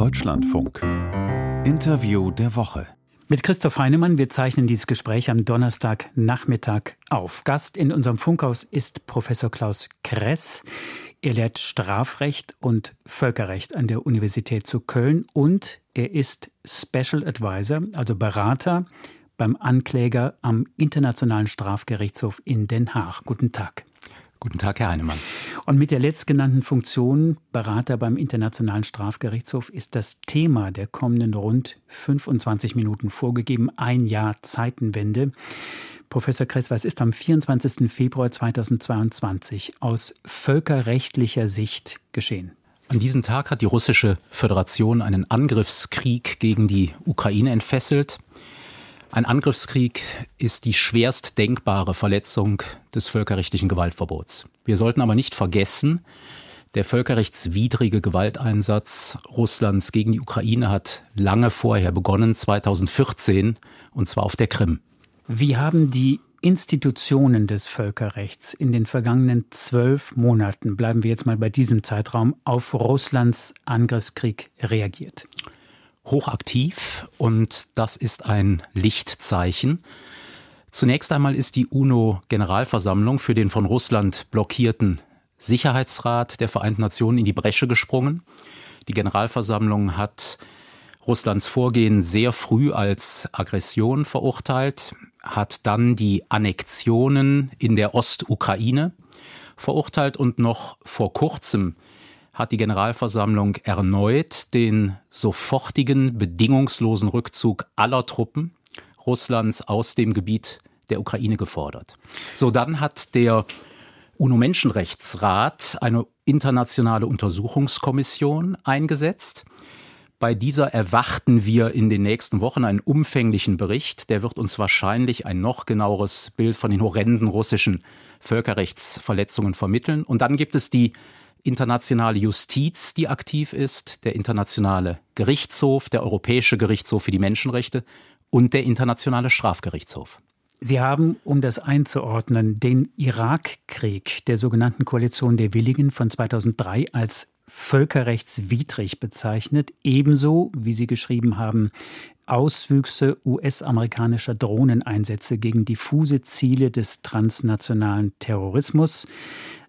Deutschlandfunk. Interview der Woche. Mit Christoph Heinemann, wir zeichnen dieses Gespräch am Donnerstagnachmittag auf. Gast in unserem Funkhaus ist Professor Klaus Kress. Er lehrt Strafrecht und Völkerrecht an der Universität zu Köln und er ist Special Advisor, also Berater beim Ankläger am Internationalen Strafgerichtshof in Den Haag. Guten Tag. Guten Tag, Herr Heinemann. Und mit der letztgenannten Funktion Berater beim Internationalen Strafgerichtshof ist das Thema der kommenden rund 25 Minuten vorgegeben, ein Jahr Zeitenwende. Professor Kress, was ist am 24. Februar 2022 aus völkerrechtlicher Sicht geschehen? An diesem Tag hat die russische Föderation einen Angriffskrieg gegen die Ukraine entfesselt. Ein Angriffskrieg ist die schwerst denkbare Verletzung des völkerrechtlichen Gewaltverbots. Wir sollten aber nicht vergessen, der völkerrechtswidrige Gewalteinsatz Russlands gegen die Ukraine hat lange vorher begonnen, 2014, und zwar auf der Krim. Wie haben die Institutionen des Völkerrechts in den vergangenen zwölf Monaten, bleiben wir jetzt mal bei diesem Zeitraum, auf Russlands Angriffskrieg reagiert? Hochaktiv und das ist ein Lichtzeichen. Zunächst einmal ist die UNO-Generalversammlung für den von Russland blockierten Sicherheitsrat der Vereinten Nationen in die Bresche gesprungen. Die Generalversammlung hat Russlands Vorgehen sehr früh als Aggression verurteilt, hat dann die Annexionen in der Ostukraine verurteilt und noch vor kurzem hat die Generalversammlung erneut den sofortigen, bedingungslosen Rückzug aller Truppen Russlands aus dem Gebiet der Ukraine gefordert. So, dann hat der UNO-Menschenrechtsrat eine internationale Untersuchungskommission eingesetzt. Bei dieser erwarten wir in den nächsten Wochen einen umfänglichen Bericht. Der wird uns wahrscheinlich ein noch genaueres Bild von den horrenden russischen Völkerrechtsverletzungen vermitteln. Und dann gibt es die internationale Justiz, die aktiv ist, der internationale Gerichtshof, der Europäische Gerichtshof für die Menschenrechte und der internationale Strafgerichtshof. Sie haben, um das einzuordnen, den Irakkrieg der sogenannten Koalition der Willigen von 2003 als völkerrechtswidrig bezeichnet, ebenso, wie Sie geschrieben haben, Auswüchse US-amerikanischer Drohneneinsätze gegen diffuse Ziele des transnationalen Terrorismus,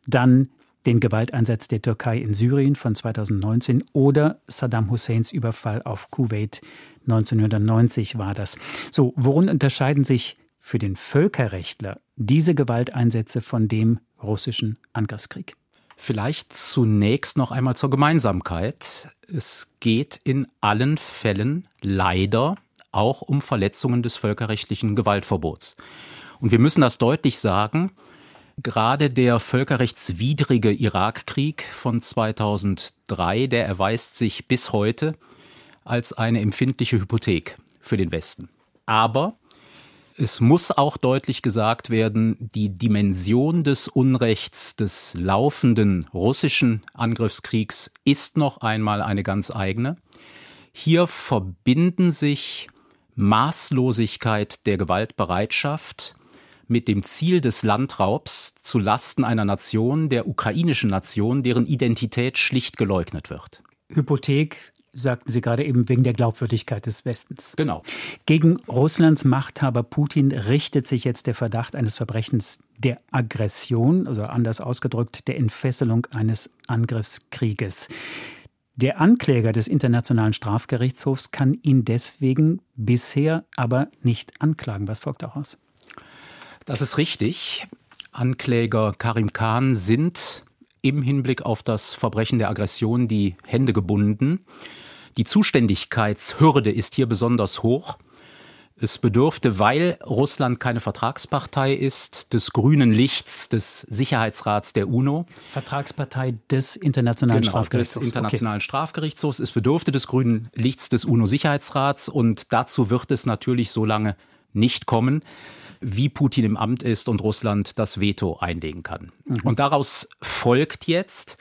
dann den Gewalteinsatz der Türkei in Syrien von 2019 oder Saddam Husseins Überfall auf Kuwait 1990 war das. So, worin unterscheiden sich für den Völkerrechtler diese Gewalteinsätze von dem russischen Angriffskrieg? Vielleicht zunächst noch einmal zur Gemeinsamkeit. Es geht in allen Fällen leider auch um Verletzungen des völkerrechtlichen Gewaltverbots. Und wir müssen das deutlich sagen, Gerade der völkerrechtswidrige Irakkrieg von 2003, der erweist sich bis heute als eine empfindliche Hypothek für den Westen. Aber es muss auch deutlich gesagt werden, die Dimension des Unrechts des laufenden russischen Angriffskriegs ist noch einmal eine ganz eigene. Hier verbinden sich Maßlosigkeit der Gewaltbereitschaft mit dem Ziel des Landraubs zu Lasten einer Nation, der ukrainischen Nation, deren Identität schlicht geleugnet wird. Hypothek sagten Sie gerade eben wegen der Glaubwürdigkeit des Westens. Genau. Gegen Russlands Machthaber Putin richtet sich jetzt der Verdacht eines Verbrechens der Aggression, also anders ausgedrückt der Entfesselung eines Angriffskrieges. Der Ankläger des Internationalen Strafgerichtshofs kann ihn deswegen bisher aber nicht anklagen. Was folgt daraus? Das ist richtig. Ankläger Karim Khan sind im Hinblick auf das Verbrechen der Aggression die Hände gebunden. Die Zuständigkeitshürde ist hier besonders hoch. Es bedürfte, weil Russland keine Vertragspartei ist, des grünen Lichts des Sicherheitsrats der UNO. Vertragspartei des Internationalen genau, Strafgerichtshofs. Des Internationalen okay. Strafgerichtshofs. Es bedürfte des grünen Lichts des UNO-Sicherheitsrats und dazu wird es natürlich so lange nicht kommen, wie Putin im Amt ist und Russland das Veto einlegen kann. Mhm. Und daraus folgt jetzt,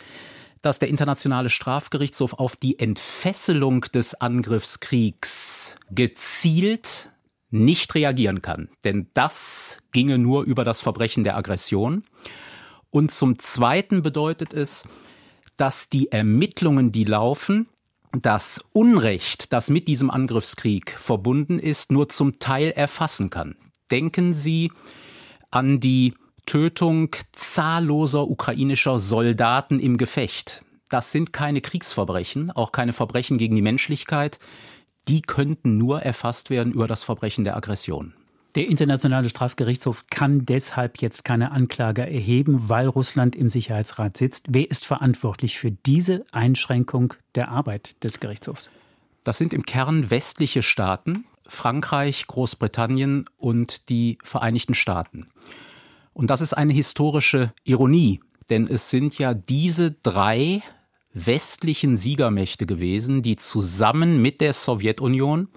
dass der Internationale Strafgerichtshof auf die Entfesselung des Angriffskriegs gezielt nicht reagieren kann. Denn das ginge nur über das Verbrechen der Aggression. Und zum Zweiten bedeutet es, dass die Ermittlungen, die laufen, das Unrecht, das mit diesem Angriffskrieg verbunden ist, nur zum Teil erfassen kann. Denken Sie an die Tötung zahlloser ukrainischer Soldaten im Gefecht. Das sind keine Kriegsverbrechen, auch keine Verbrechen gegen die Menschlichkeit. Die könnten nur erfasst werden über das Verbrechen der Aggression. Der Internationale Strafgerichtshof kann deshalb jetzt keine Anklage erheben, weil Russland im Sicherheitsrat sitzt. Wer ist verantwortlich für diese Einschränkung der Arbeit des Gerichtshofs? Das sind im Kern westliche Staaten, Frankreich, Großbritannien und die Vereinigten Staaten. Und das ist eine historische Ironie, denn es sind ja diese drei westlichen Siegermächte gewesen, die zusammen mit der Sowjetunion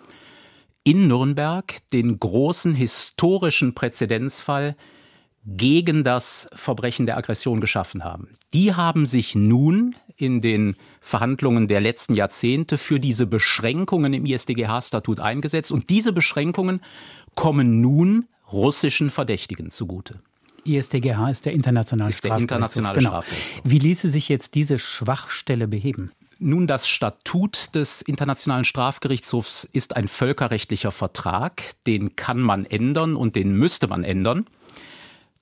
in Nürnberg den großen historischen Präzedenzfall gegen das Verbrechen der Aggression geschaffen haben. Die haben sich nun in den Verhandlungen der letzten Jahrzehnte für diese Beschränkungen im ISDGH-Statut eingesetzt und diese Beschränkungen kommen nun russischen Verdächtigen zugute. ISDGH ist der internationale ist der internationale genau. Wie ließe sich jetzt diese Schwachstelle beheben? Nun, das Statut des Internationalen Strafgerichtshofs ist ein völkerrechtlicher Vertrag. Den kann man ändern und den müsste man ändern.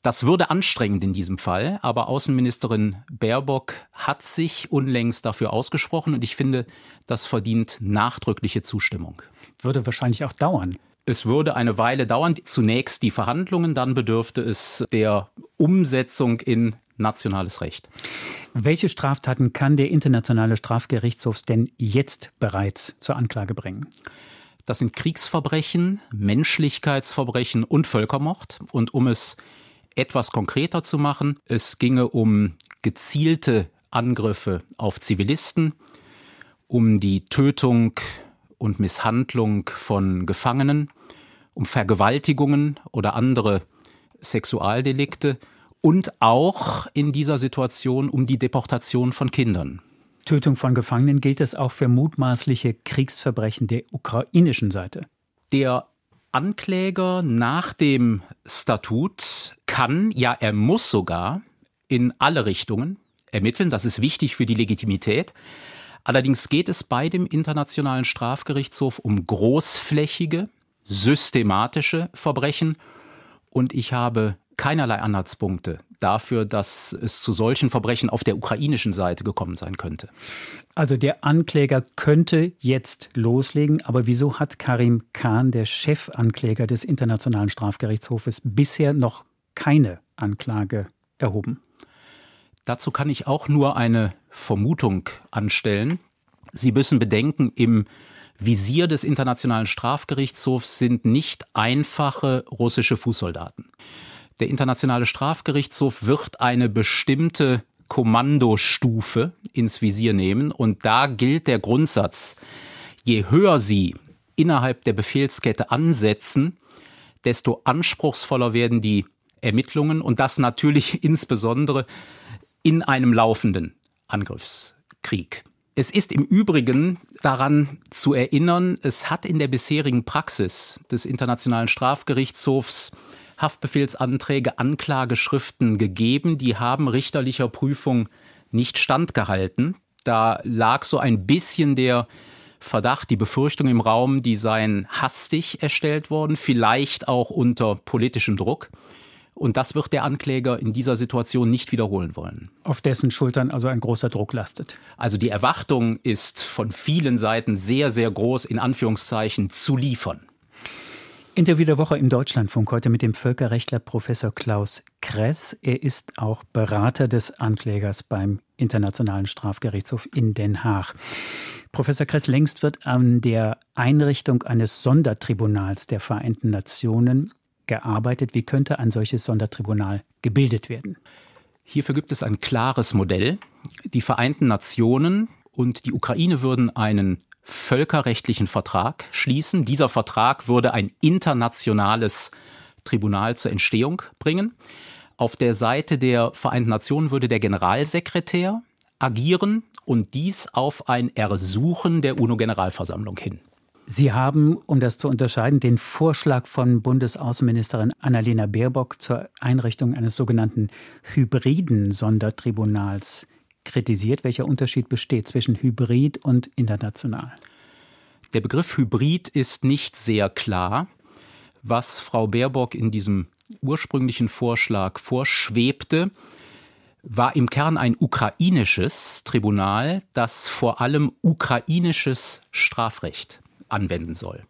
Das würde anstrengend in diesem Fall, aber Außenministerin Baerbock hat sich unlängst dafür ausgesprochen und ich finde, das verdient nachdrückliche Zustimmung. Würde wahrscheinlich auch dauern. Es würde eine Weile dauern. Zunächst die Verhandlungen, dann bedürfte es der Umsetzung in nationales Recht. Welche Straftaten kann der Internationale Strafgerichtshof denn jetzt bereits zur Anklage bringen? Das sind Kriegsverbrechen, Menschlichkeitsverbrechen und Völkermord. Und um es etwas konkreter zu machen, es ginge um gezielte Angriffe auf Zivilisten, um die Tötung und Misshandlung von Gefangenen, um Vergewaltigungen oder andere Sexualdelikte und auch in dieser Situation um die Deportation von Kindern. Tötung von Gefangenen gilt das auch für mutmaßliche Kriegsverbrechen der ukrainischen Seite. Der Ankläger nach dem Statut kann, ja, er muss sogar in alle Richtungen ermitteln. Das ist wichtig für die Legitimität. Allerdings geht es bei dem Internationalen Strafgerichtshof um großflächige, systematische Verbrechen. Und ich habe keinerlei Anhaltspunkte dafür, dass es zu solchen Verbrechen auf der ukrainischen Seite gekommen sein könnte. Also der Ankläger könnte jetzt loslegen, aber wieso hat Karim Khan, der Chefankläger des Internationalen Strafgerichtshofes, bisher noch keine Anklage erhoben? Dazu kann ich auch nur eine Vermutung anstellen. Sie müssen bedenken, im Visier des Internationalen Strafgerichtshofs sind nicht einfache russische Fußsoldaten. Der Internationale Strafgerichtshof wird eine bestimmte Kommandostufe ins Visier nehmen und da gilt der Grundsatz, je höher sie innerhalb der Befehlskette ansetzen, desto anspruchsvoller werden die Ermittlungen und das natürlich insbesondere in einem laufenden Angriffskrieg. Es ist im Übrigen daran zu erinnern, es hat in der bisherigen Praxis des Internationalen Strafgerichtshofs Haftbefehlsanträge, Anklageschriften gegeben, die haben richterlicher Prüfung nicht standgehalten. Da lag so ein bisschen der Verdacht, die Befürchtung im Raum, die seien hastig erstellt worden, vielleicht auch unter politischem Druck. Und das wird der Ankläger in dieser Situation nicht wiederholen wollen. Auf dessen Schultern also ein großer Druck lastet. Also die Erwartung ist von vielen Seiten sehr, sehr groß, in Anführungszeichen, zu liefern. Interview der Woche im Deutschlandfunk heute mit dem Völkerrechtler Professor Klaus Kress. Er ist auch Berater des Anklägers beim Internationalen Strafgerichtshof in Den Haag. Professor Kress, längst wird an der Einrichtung eines Sondertribunals der Vereinten Nationen gearbeitet. Wie könnte ein solches Sondertribunal gebildet werden? Hierfür gibt es ein klares Modell. Die Vereinten Nationen und die Ukraine würden einen völkerrechtlichen Vertrag schließen. Dieser Vertrag würde ein internationales Tribunal zur Entstehung bringen. Auf der Seite der Vereinten Nationen würde der Generalsekretär agieren und dies auf ein Ersuchen der UNO-Generalversammlung hin. Sie haben, um das zu unterscheiden, den Vorschlag von Bundesaußenministerin Annalena Baerbock zur Einrichtung eines sogenannten hybriden Sondertribunals kritisiert. Welcher Unterschied besteht zwischen Hybrid und international? Der Begriff Hybrid ist nicht sehr klar. Was Frau Baerbock in diesem ursprünglichen Vorschlag vorschwebte, war im Kern ein ukrainisches Tribunal, das vor allem ukrainisches Strafrecht anwenden soll.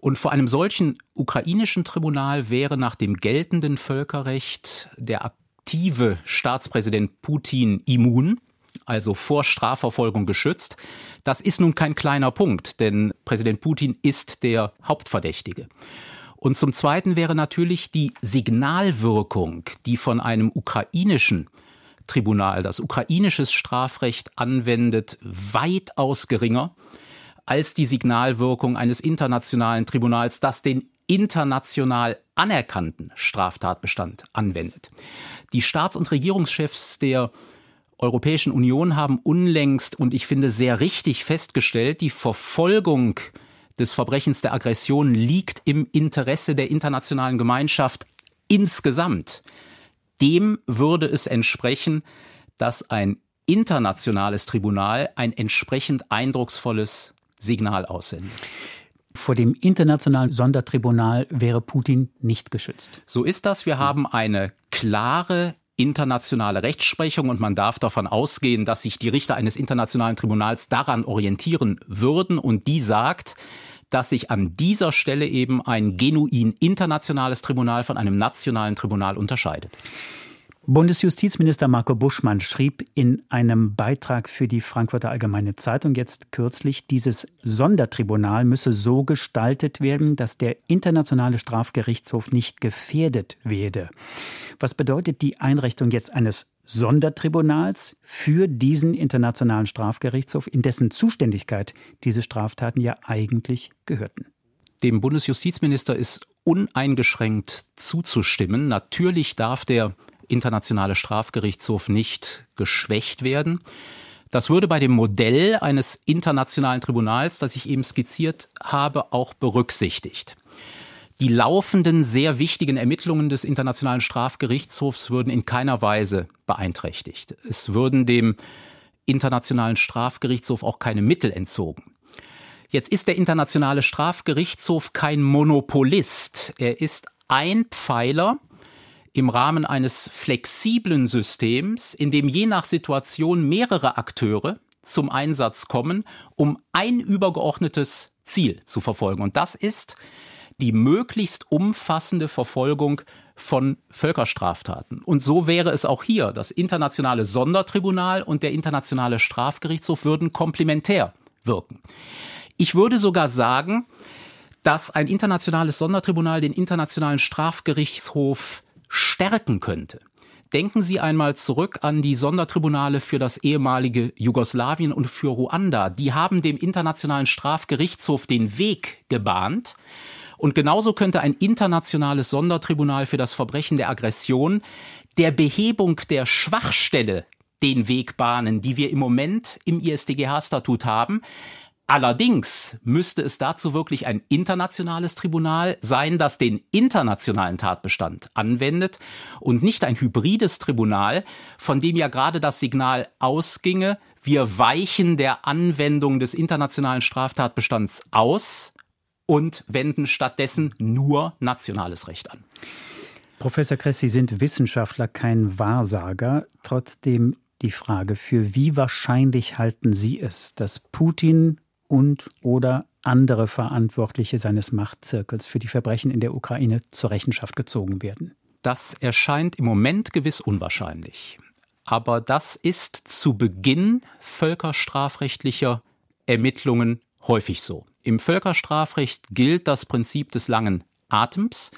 Und vor einem solchen ukrainischen Tribunal wäre nach dem geltenden Völkerrecht der aktive Staatspräsident Putin immun, also vor Strafverfolgung geschützt. Das ist nun kein kleiner Punkt, denn Präsident Putin ist der Hauptverdächtige. Und zum Zweiten wäre natürlich die Signalwirkung, die von einem ukrainischen Tribunal, das ukrainisches Strafrecht anwendet, weitaus geringer als die Signalwirkung eines internationalen Tribunals, das den international anerkannten Straftatbestand anwendet. Die Staats- und Regierungschefs der Europäischen Union haben unlängst und ich finde sehr richtig festgestellt, die Verfolgung des Verbrechens der Aggression liegt im Interesse der internationalen Gemeinschaft insgesamt. Dem würde es entsprechen, dass ein internationales Tribunal ein entsprechend eindrucksvolles Signal aussendet. Vor dem internationalen Sondertribunal wäre Putin nicht geschützt. So ist das. Wir haben eine klare internationale Rechtsprechung und man darf davon ausgehen, dass sich die Richter eines internationalen Tribunals daran orientieren würden und die sagt, dass sich an dieser Stelle eben ein genuin internationales Tribunal von einem nationalen Tribunal unterscheidet. Bundesjustizminister Marco Buschmann schrieb in einem Beitrag für die Frankfurter Allgemeine Zeitung jetzt kürzlich, dieses Sondertribunal müsse so gestaltet werden, dass der internationale Strafgerichtshof nicht gefährdet werde. Was bedeutet die Einrichtung jetzt eines Sondertribunals für diesen internationalen Strafgerichtshof, in dessen Zuständigkeit diese Straftaten ja eigentlich gehörten? Dem Bundesjustizminister ist uneingeschränkt zuzustimmen. Natürlich darf der internationale Strafgerichtshof nicht geschwächt werden. Das würde bei dem Modell eines internationalen Tribunals, das ich eben skizziert habe, auch berücksichtigt. Die laufenden sehr wichtigen Ermittlungen des Internationalen Strafgerichtshofs würden in keiner Weise beeinträchtigt. Es würden dem Internationalen Strafgerichtshof auch keine Mittel entzogen. Jetzt ist der Internationale Strafgerichtshof kein Monopolist. Er ist ein Pfeiler im Rahmen eines flexiblen Systems, in dem je nach Situation mehrere Akteure zum Einsatz kommen, um ein übergeordnetes Ziel zu verfolgen. Und das ist die möglichst umfassende Verfolgung von Völkerstraftaten. Und so wäre es auch hier. Das internationale Sondertribunal und der internationale Strafgerichtshof würden komplementär wirken. Ich würde sogar sagen, dass ein internationales Sondertribunal den internationalen Strafgerichtshof stärken könnte. Denken Sie einmal zurück an die Sondertribunale für das ehemalige Jugoslawien und für Ruanda. Die haben dem Internationalen Strafgerichtshof den Weg gebahnt. Und genauso könnte ein internationales Sondertribunal für das Verbrechen der Aggression der Behebung der Schwachstelle den Weg bahnen, die wir im Moment im ISDGH-Statut haben. Allerdings müsste es dazu wirklich ein internationales Tribunal sein, das den internationalen Tatbestand anwendet und nicht ein hybrides Tribunal, von dem ja gerade das Signal ausginge, wir weichen der Anwendung des internationalen Straftatbestands aus und wenden stattdessen nur nationales Recht an. Professor Kress, Sie sind Wissenschaftler, kein Wahrsager. Trotzdem die Frage, für wie wahrscheinlich halten Sie es, dass Putin und oder andere Verantwortliche seines Machtzirkels für die Verbrechen in der Ukraine zur Rechenschaft gezogen werden? Das erscheint im Moment gewiss unwahrscheinlich. Aber das ist zu Beginn völkerstrafrechtlicher Ermittlungen häufig so. Im Völkerstrafrecht gilt das Prinzip des langen Atems.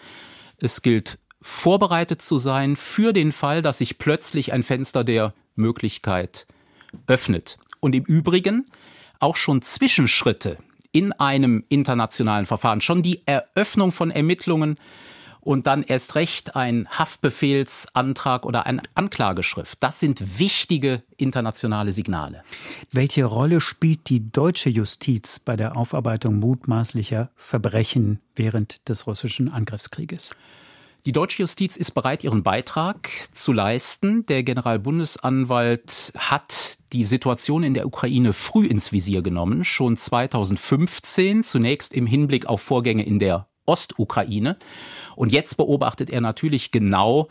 Es gilt vorbereitet zu sein für den Fall, dass sich plötzlich ein Fenster der Möglichkeit öffnet. Und im Übrigen auch schon Zwischenschritte in einem internationalen Verfahren, schon die Eröffnung von Ermittlungen und dann erst recht ein Haftbefehlsantrag oder eine Anklageschrift. Das sind wichtige internationale Signale. Welche Rolle spielt die deutsche Justiz bei der Aufarbeitung mutmaßlicher Verbrechen während des russischen Angriffskrieges? Die deutsche Justiz ist bereit, ihren Beitrag zu leisten. Der Generalbundesanwalt hat die Situation in der Ukraine früh ins Visier genommen, schon 2015, zunächst im Hinblick auf Vorgänge in der Ostukraine. Und jetzt beobachtet er natürlich genau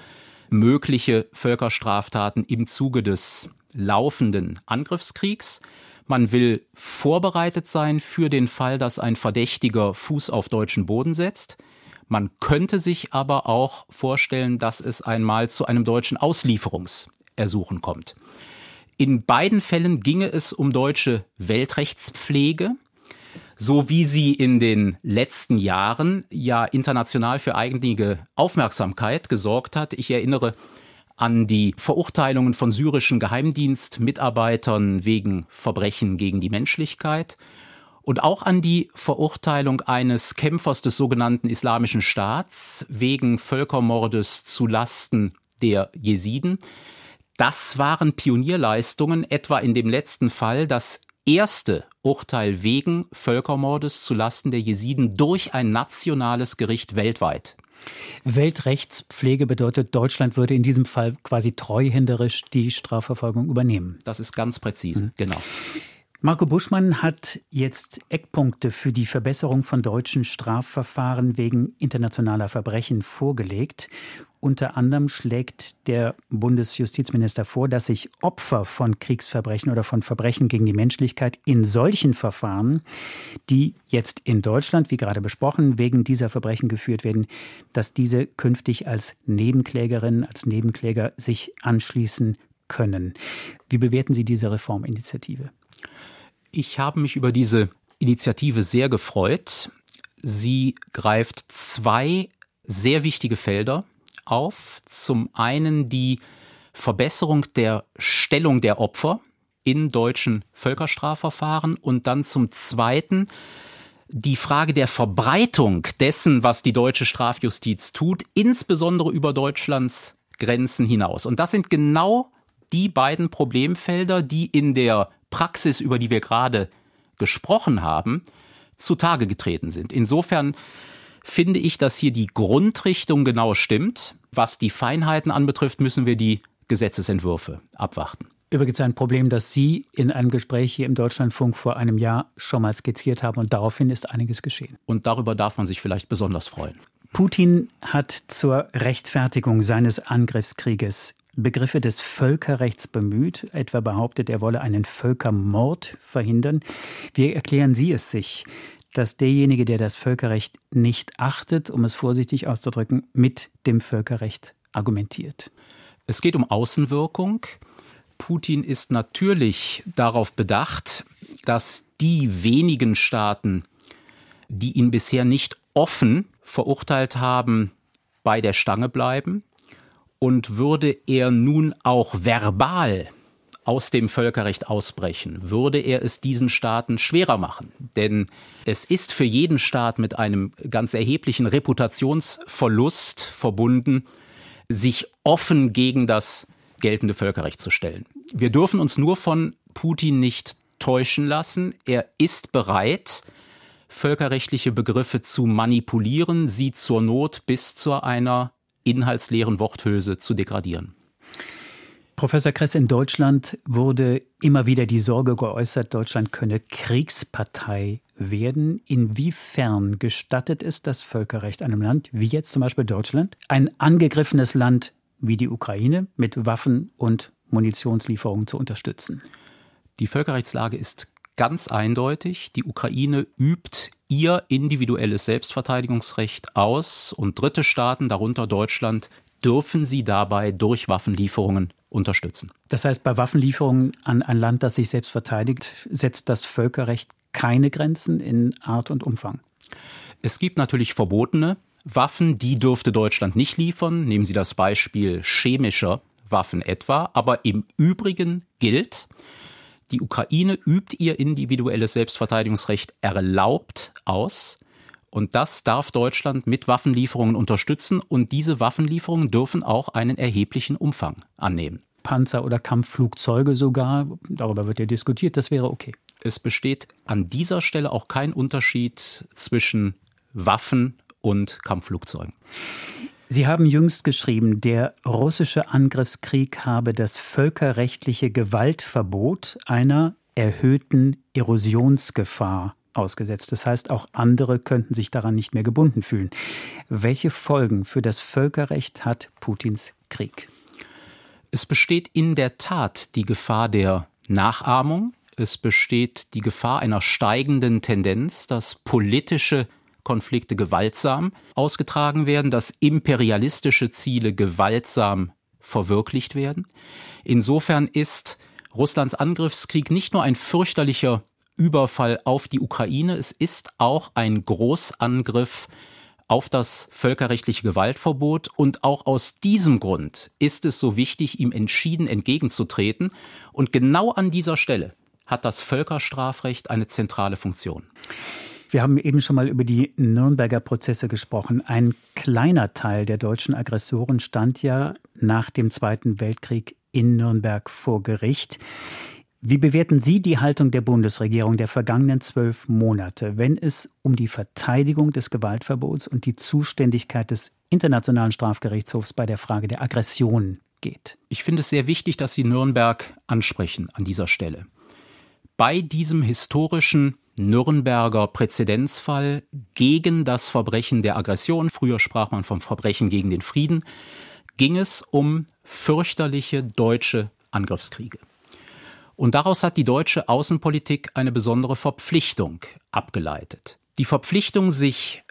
mögliche Völkerstraftaten im Zuge des laufenden Angriffskriegs. Man will vorbereitet sein für den Fall, dass ein Verdächtiger Fuß auf deutschen Boden setzt. Man könnte sich aber auch vorstellen, dass es einmal zu einem deutschen Auslieferungsersuchen kommt. In beiden Fällen ginge es um deutsche Weltrechtspflege, so wie sie in den letzten Jahren ja international für eigenige Aufmerksamkeit gesorgt hat. Ich erinnere an die Verurteilungen von syrischen Geheimdienstmitarbeitern wegen Verbrechen gegen die Menschlichkeit und auch an die Verurteilung eines Kämpfers des sogenannten Islamischen Staats wegen Völkermordes zu Lasten der Jesiden. Das waren Pionierleistungen, etwa in dem letzten Fall das erste Urteil wegen Völkermordes zu Lasten der Jesiden durch ein nationales Gericht weltweit. Weltrechtspflege bedeutet, Deutschland würde in diesem Fall quasi treuhänderisch die Strafverfolgung übernehmen. Das ist ganz präzise, mhm. genau. Marco Buschmann hat jetzt Eckpunkte für die Verbesserung von deutschen Strafverfahren wegen internationaler Verbrechen vorgelegt. Unter anderem schlägt der Bundesjustizminister vor, dass sich Opfer von Kriegsverbrechen oder von Verbrechen gegen die Menschlichkeit in solchen Verfahren, die jetzt in Deutschland, wie gerade besprochen, wegen dieser Verbrechen geführt werden, dass diese künftig als Nebenklägerinnen, als Nebenkläger sich anschließen können. Wie bewerten Sie diese Reforminitiative? Ich habe mich über diese Initiative sehr gefreut. Sie greift zwei sehr wichtige Felder auf. Zum einen die Verbesserung der Stellung der Opfer in deutschen Völkerstrafverfahren und dann zum zweiten die Frage der Verbreitung dessen, was die deutsche Strafjustiz tut, insbesondere über Deutschlands Grenzen hinaus. Und das sind genau die beiden Problemfelder, die in der Praxis, über die wir gerade gesprochen haben, zutage getreten sind. Insofern finde ich, dass hier die Grundrichtung genau stimmt. Was die Feinheiten anbetrifft, müssen wir die Gesetzesentwürfe abwarten. Übrigens ein Problem, das Sie in einem Gespräch hier im Deutschlandfunk vor einem Jahr schon mal skizziert haben und daraufhin ist einiges geschehen. Und darüber darf man sich vielleicht besonders freuen. Putin hat zur Rechtfertigung seines Angriffskrieges Begriffe des Völkerrechts bemüht, etwa behauptet, er wolle einen Völkermord verhindern. Wie erklären Sie es sich, dass derjenige, der das Völkerrecht nicht achtet, um es vorsichtig auszudrücken, mit dem Völkerrecht argumentiert? Es geht um Außenwirkung. Putin ist natürlich darauf bedacht, dass die wenigen Staaten, die ihn bisher nicht offen verurteilt haben, bei der Stange bleiben. Und würde er nun auch verbal aus dem Völkerrecht ausbrechen, würde er es diesen Staaten schwerer machen. Denn es ist für jeden Staat mit einem ganz erheblichen Reputationsverlust verbunden, sich offen gegen das geltende Völkerrecht zu stellen. Wir dürfen uns nur von Putin nicht täuschen lassen. Er ist bereit, völkerrechtliche Begriffe zu manipulieren, sie zur Not bis zu einer inhaltsleeren Worthülse zu degradieren. Professor Kress, in Deutschland wurde immer wieder die Sorge geäußert, Deutschland könne Kriegspartei werden. Inwiefern gestattet es das Völkerrecht einem Land, wie jetzt zum Beispiel Deutschland, ein angegriffenes Land wie die Ukraine mit Waffen und Munitionslieferungen zu unterstützen? Die Völkerrechtslage ist ganz eindeutig, die Ukraine übt ihr individuelles Selbstverteidigungsrecht aus und dritte Staaten, darunter Deutschland, dürfen sie dabei durch Waffenlieferungen unterstützen. Das heißt, bei Waffenlieferungen an ein Land, das sich selbst verteidigt, setzt das Völkerrecht keine Grenzen in Art und Umfang. Es gibt natürlich verbotene Waffen, die dürfte Deutschland nicht liefern. Nehmen Sie das Beispiel chemischer Waffen etwa. Aber im Übrigen gilt, die Ukraine übt ihr individuelles Selbstverteidigungsrecht erlaubt aus. Und das darf Deutschland mit Waffenlieferungen unterstützen. Und diese Waffenlieferungen dürfen auch einen erheblichen Umfang annehmen. Panzer oder Kampfflugzeuge sogar, darüber wird ja diskutiert, das wäre okay. Es besteht an dieser Stelle auch kein Unterschied zwischen Waffen und Kampfflugzeugen. Sie haben jüngst geschrieben, der russische Angriffskrieg habe das völkerrechtliche Gewaltverbot einer erhöhten Erosionsgefahr ausgesetzt. Das heißt, auch andere könnten sich daran nicht mehr gebunden fühlen. Welche Folgen für das Völkerrecht hat Putins Krieg? Es besteht in der Tat die Gefahr der Nachahmung. Es besteht die Gefahr einer steigenden Tendenz, dass politische Konflikte gewaltsam ausgetragen werden, dass imperialistische Ziele gewaltsam verwirklicht werden. Insofern ist Russlands Angriffskrieg nicht nur ein fürchterlicher Überfall auf die Ukraine, es ist auch ein Großangriff auf das völkerrechtliche Gewaltverbot und auch aus diesem Grund ist es so wichtig, ihm entschieden entgegenzutreten. Und genau an dieser Stelle hat das Völkerstrafrecht eine zentrale Funktion. Wir haben eben schon mal über die Nürnberger Prozesse gesprochen. Ein kleiner Teil der deutschen Aggressoren stand ja nach dem Zweiten Weltkrieg in Nürnberg vor Gericht. Wie bewerten Sie die Haltung der Bundesregierung der vergangenen zwölf Monate, wenn es um die Verteidigung des Gewaltverbots und die Zuständigkeit des Internationalen Strafgerichtshofs bei der Frage der Aggression geht? Ich finde es sehr wichtig, dass Sie Nürnberg ansprechen an dieser Stelle. Bei diesem historischen Nürnberger Präzedenzfall gegen das Verbrechen der Aggression, früher sprach man vom Verbrechen gegen den Frieden, ging es um fürchterliche deutsche Angriffskriege. Und daraus hat die deutsche Außenpolitik eine besondere Verpflichtung abgeleitet. Die Verpflichtung, sich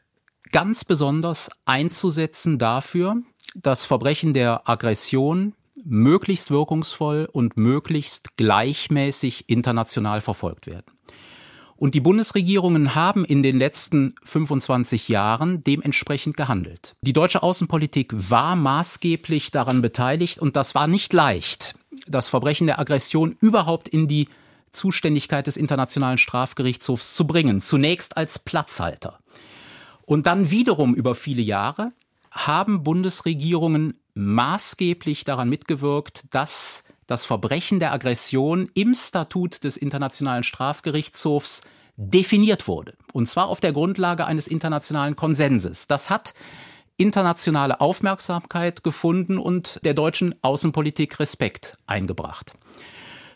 ganz besonders einzusetzen dafür, dass Verbrechen der Aggression möglichst wirkungsvoll und möglichst gleichmäßig international verfolgt werden. Und die Bundesregierungen haben in den letzten 25 Jahren dementsprechend gehandelt. Die deutsche Außenpolitik war maßgeblich daran beteiligt und das war nicht leicht das Verbrechen der Aggression überhaupt in die Zuständigkeit des Internationalen Strafgerichtshofs zu bringen. Zunächst als Platzhalter. Und dann wiederum über viele Jahre haben Bundesregierungen maßgeblich daran mitgewirkt, dass das Verbrechen der Aggression im Statut des Internationalen Strafgerichtshofs definiert wurde. Und zwar auf der Grundlage eines internationalen Konsenses. Das hat internationale Aufmerksamkeit gefunden und der deutschen Außenpolitik Respekt eingebracht.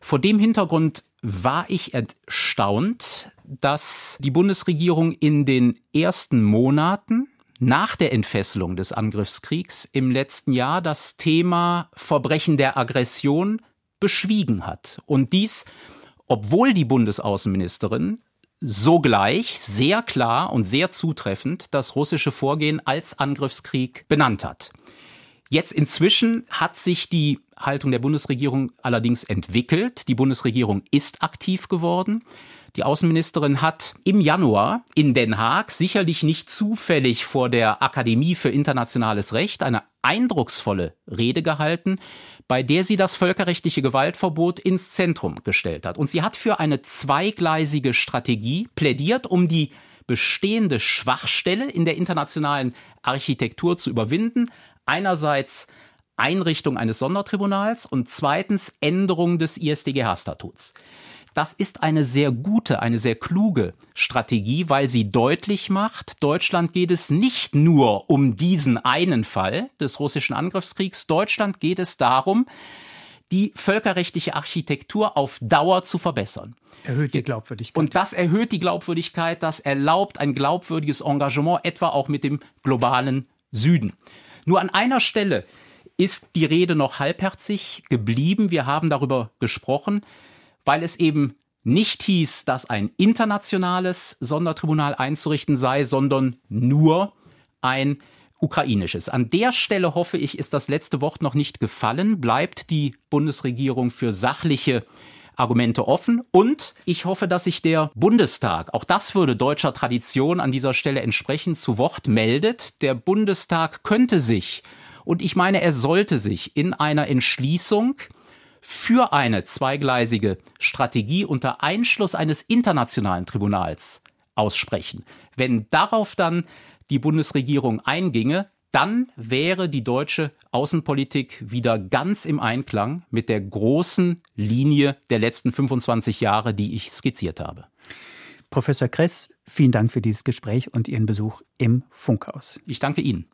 Vor dem Hintergrund war ich erstaunt, dass die Bundesregierung in den ersten Monaten nach der Entfesselung des Angriffskriegs im letzten Jahr das Thema Verbrechen der Aggression beschwiegen hat. Und dies, obwohl die Bundesaußenministerin sogleich sehr klar und sehr zutreffend das russische Vorgehen als Angriffskrieg benannt hat. Jetzt inzwischen hat sich die Haltung der Bundesregierung allerdings entwickelt. Die Bundesregierung ist aktiv geworden. Die Außenministerin hat im Januar in Den Haag sicherlich nicht zufällig vor der Akademie für internationales Recht eine eindrucksvolle Rede gehalten, bei der sie das völkerrechtliche Gewaltverbot ins Zentrum gestellt hat. Und sie hat für eine zweigleisige Strategie plädiert, um die bestehende Schwachstelle in der internationalen Architektur zu überwinden. Einerseits Einrichtung eines Sondertribunals und zweitens Änderung des ISDGH-Statuts. Das ist eine sehr gute, eine sehr kluge Strategie, weil sie deutlich macht, Deutschland geht es nicht nur um diesen einen Fall des russischen Angriffskriegs, Deutschland geht es darum, die völkerrechtliche Architektur auf Dauer zu verbessern. Erhöht die Glaubwürdigkeit. Und das erhöht die Glaubwürdigkeit, das erlaubt ein glaubwürdiges Engagement, etwa auch mit dem globalen Süden. Nur an einer Stelle ist die Rede noch halbherzig geblieben. Wir haben darüber gesprochen weil es eben nicht hieß, dass ein internationales Sondertribunal einzurichten sei, sondern nur ein ukrainisches. An der Stelle hoffe ich, ist das letzte Wort noch nicht gefallen, bleibt die Bundesregierung für sachliche Argumente offen und ich hoffe, dass sich der Bundestag, auch das würde deutscher Tradition an dieser Stelle entsprechend zu Wort meldet. Der Bundestag könnte sich, und ich meine, er sollte sich in einer Entschließung für eine zweigleisige Strategie unter Einschluss eines internationalen Tribunals aussprechen. Wenn darauf dann die Bundesregierung einginge, dann wäre die deutsche Außenpolitik wieder ganz im Einklang mit der großen Linie der letzten 25 Jahre, die ich skizziert habe. Professor Kress, vielen Dank für dieses Gespräch und Ihren Besuch im Funkhaus. Ich danke Ihnen.